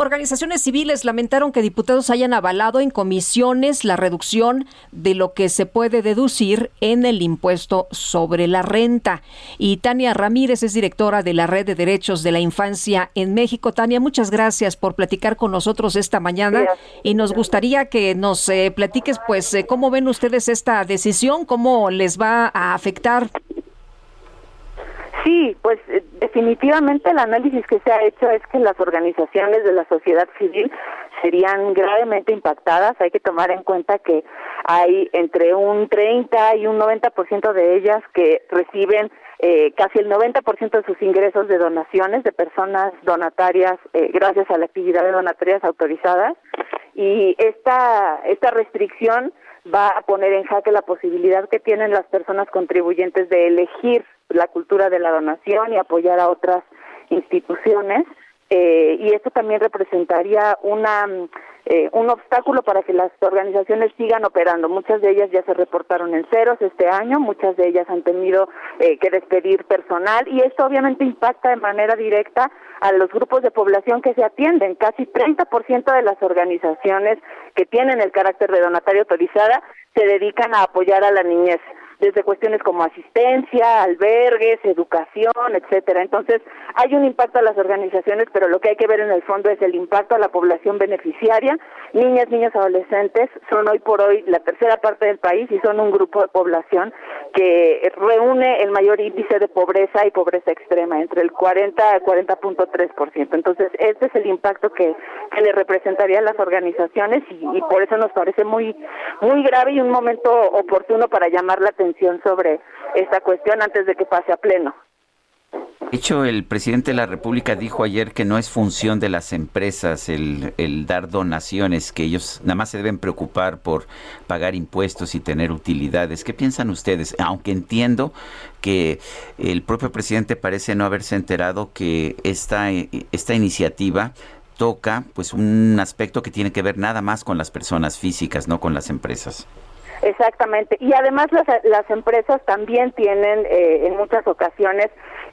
Organizaciones civiles lamentaron que diputados hayan avalado en comisiones la reducción de lo que se puede deducir en el impuesto sobre la renta. Y Tania Ramírez es directora de la Red de Derechos de la Infancia en México. Tania, muchas gracias por platicar con nosotros esta mañana y nos gustaría que nos eh, platiques pues eh, cómo ven ustedes esta decisión, cómo les va a afectar Sí, pues eh, definitivamente el análisis que se ha hecho es que las organizaciones de la sociedad civil serían gravemente impactadas. Hay que tomar en cuenta que hay entre un 30 y un 90% de ellas que reciben eh, casi el 90% de sus ingresos de donaciones de personas donatarias eh, gracias a la actividad de donatarias autorizadas y esta esta restricción va a poner en jaque la posibilidad que tienen las personas contribuyentes de elegir la cultura de la donación y apoyar a otras instituciones. Eh, y esto también representaría una eh, un obstáculo para que las organizaciones sigan operando. Muchas de ellas ya se reportaron en ceros este año, muchas de ellas han tenido eh, que despedir personal y esto obviamente impacta de manera directa a los grupos de población que se atienden. Casi 30% de las organizaciones que tienen el carácter de donatario autorizada se dedican a apoyar a la niñez desde cuestiones como asistencia, albergues, educación, etcétera. Entonces, hay un impacto a las organizaciones, pero lo que hay que ver en el fondo es el impacto a la población beneficiaria. Niñas, niños, adolescentes son hoy por hoy la tercera parte del país y son un grupo de población que reúne el mayor índice de pobreza y pobreza extrema, entre el 40 a 40.3%. Entonces, este es el impacto que, que le representaría a las organizaciones y, y por eso nos parece muy muy grave y un momento oportuno para llamar la atención sobre esta cuestión antes de que pase a pleno. De hecho, el presidente de la República dijo ayer que no es función de las empresas el, el, dar donaciones, que ellos nada más se deben preocupar por pagar impuestos y tener utilidades. ¿Qué piensan ustedes? Aunque entiendo que el propio presidente parece no haberse enterado que esta, esta iniciativa toca pues un aspecto que tiene que ver nada más con las personas físicas, no con las empresas. Exactamente. Y además las, las empresas también tienen eh, en muchas ocasiones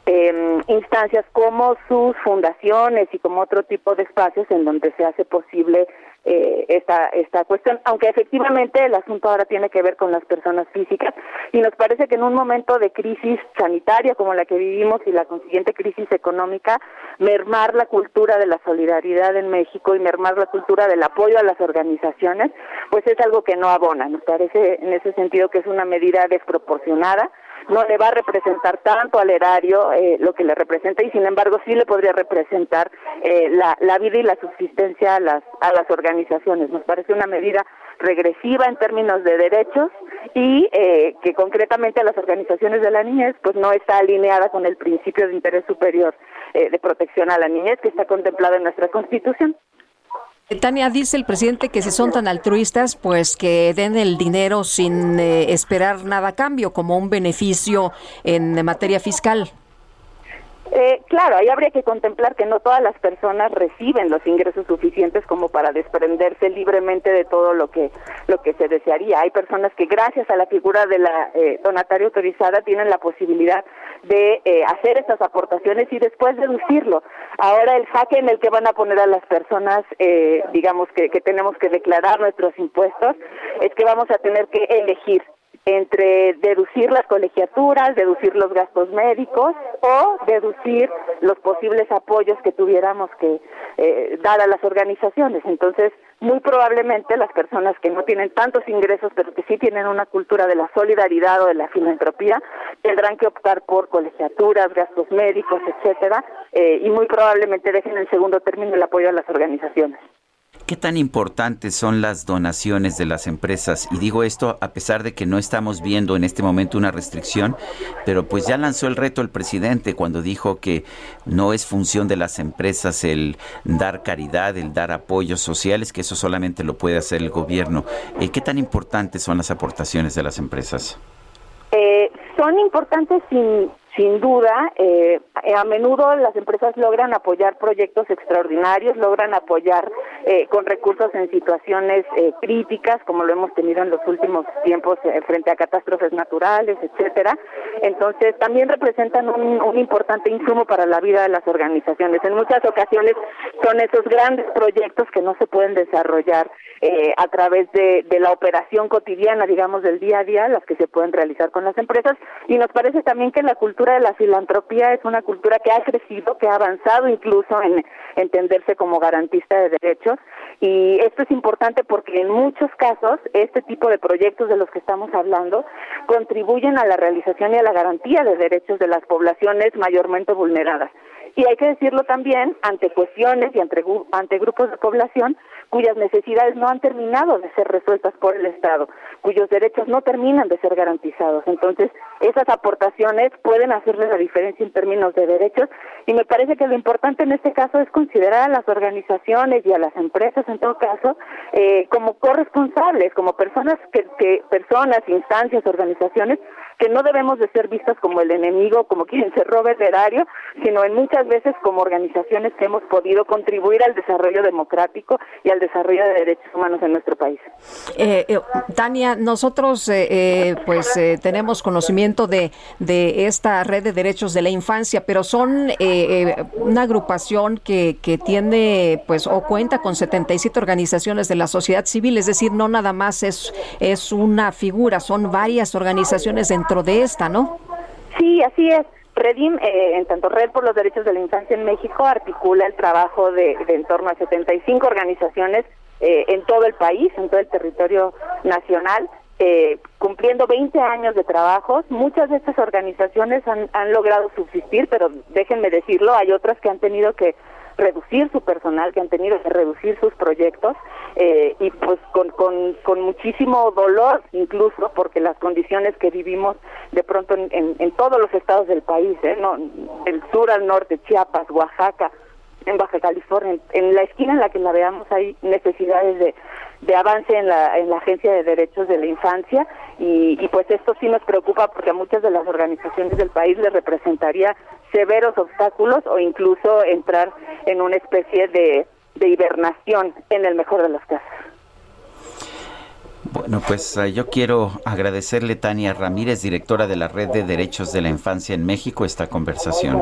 eh, instancias como sus fundaciones y como otro tipo de espacios en donde se hace posible eh, esta, esta cuestión, aunque efectivamente el asunto ahora tiene que ver con las personas físicas y nos parece que en un momento de crisis sanitaria como la que vivimos y la consiguiente crisis económica, mermar la cultura de la solidaridad en México y mermar la cultura del apoyo a las organizaciones, pues es algo que no abona. Nos parece en ese sentido que es una medida desproporcionada no le va a representar tanto al erario eh, lo que le representa y sin embargo sí le podría representar eh, la, la vida y la subsistencia a las, a las organizaciones. Nos parece una medida regresiva en términos de derechos y eh, que concretamente a las organizaciones de la niñez pues no está alineada con el principio de interés superior eh, de protección a la niñez que está contemplado en nuestra Constitución. Tania, dice el presidente que si son tan altruistas, pues que den el dinero sin eh, esperar nada a cambio, como un beneficio en materia fiscal. Eh, claro, ahí habría que contemplar que no todas las personas reciben los ingresos suficientes como para desprenderse libremente de todo lo que lo que se desearía. Hay personas que gracias a la figura de la eh, donataria autorizada tienen la posibilidad de eh, hacer estas aportaciones y después deducirlo. Ahora el jaque en el que van a poner a las personas, eh, digamos que, que tenemos que declarar nuestros impuestos, es que vamos a tener que elegir entre deducir las colegiaturas, deducir los gastos médicos o deducir los posibles apoyos que tuviéramos que eh, dar a las organizaciones. Entonces, muy probablemente las personas que no tienen tantos ingresos, pero que sí tienen una cultura de la solidaridad o de la filantropía, tendrán que optar por colegiaturas, gastos médicos, etcétera, eh, y muy probablemente dejen en segundo término el apoyo a las organizaciones. ¿Qué tan importantes son las donaciones de las empresas? Y digo esto a pesar de que no estamos viendo en este momento una restricción, pero pues ya lanzó el reto el presidente cuando dijo que no es función de las empresas el dar caridad, el dar apoyos sociales, que eso solamente lo puede hacer el gobierno. Eh, ¿Qué tan importantes son las aportaciones de las empresas? Eh, son importantes sin, sin duda, eh, a menudo las empresas logran apoyar proyectos extraordinarios, logran apoyar eh, con recursos en situaciones eh, críticas, como lo hemos tenido en los últimos tiempos eh, frente a catástrofes naturales, etcétera. Entonces, también representan un, un, importante insumo para la vida de las organizaciones. En muchas ocasiones son esos grandes proyectos que no se pueden desarrollar eh, a través de, de la operación cotidiana, digamos, del día a día, las que se pueden realizar con las empresas. Y nos parece también que la cultura de la filantropía es una cultura que ha crecido, que ha avanzado incluso en entenderse como garantista de derechos y esto es importante porque en muchos casos este tipo de proyectos de los que estamos hablando contribuyen a la realización y a la garantía de derechos de las poblaciones mayormente vulneradas. Y hay que decirlo también ante cuestiones y ante, ante grupos de población cuyas necesidades no han terminado de ser resueltas por el Estado, cuyos derechos no terminan de ser garantizados. Entonces, esas aportaciones pueden hacerle la diferencia en términos de derechos y me parece que lo importante en este caso es considerar a las organizaciones y a las empresas, en todo caso, eh, como corresponsables, como personas que, que personas, instancias, organizaciones que no debemos de ser vistas como el enemigo, como quien se roba el erario, sino en muchas veces como organizaciones que hemos podido contribuir al desarrollo democrático y al desarrollo de derechos humanos en nuestro país. Eh, eh, Tania, nosotros eh, eh pues eh, tenemos conocimiento de, de esta red de derechos de la infancia, pero son una agrupación que, que tiene pues o cuenta con 77 organizaciones de la sociedad civil, es decir, no nada más es, es una figura, son varias organizaciones dentro de esta, ¿no? Sí, así es. Redim, eh, en tanto Red por los Derechos de la Infancia en México, articula el trabajo de, de en torno a 75 organizaciones eh, en todo el país, en todo el territorio nacional, eh, cumpliendo 20 años de trabajos. Muchas de estas organizaciones han, han logrado subsistir, pero déjenme decirlo, hay otras que han tenido que reducir su personal, que han tenido que reducir sus proyectos eh, y pues con, con, con, muchísimo dolor incluso porque las condiciones que vivimos de pronto en, en, todos los estados del país, ¿eh? no, del sur al norte, Chiapas, Oaxaca, en Baja California, en la esquina en la que la veamos hay necesidades de, de avance en la, en la Agencia de Derechos de la Infancia y, y pues esto sí nos preocupa porque a muchas de las organizaciones del país les representaría severos obstáculos o incluso entrar en una especie de, de hibernación en el mejor de los casos. Bueno, pues uh, yo quiero agradecerle Tania Ramírez, directora de la Red de Derechos de la Infancia en México, esta conversación.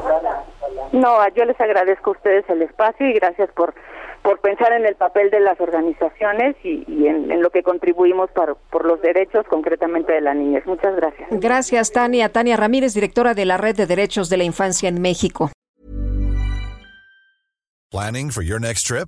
No, yo les agradezco a ustedes el espacio y gracias por por pensar en el papel de las organizaciones y, y en, en, lo que contribuimos por, por los derechos concretamente de la niñez. Muchas gracias. Gracias, Tania. Tania Ramírez, directora de la Red de Derechos de la Infancia en México. Planning for your next trip?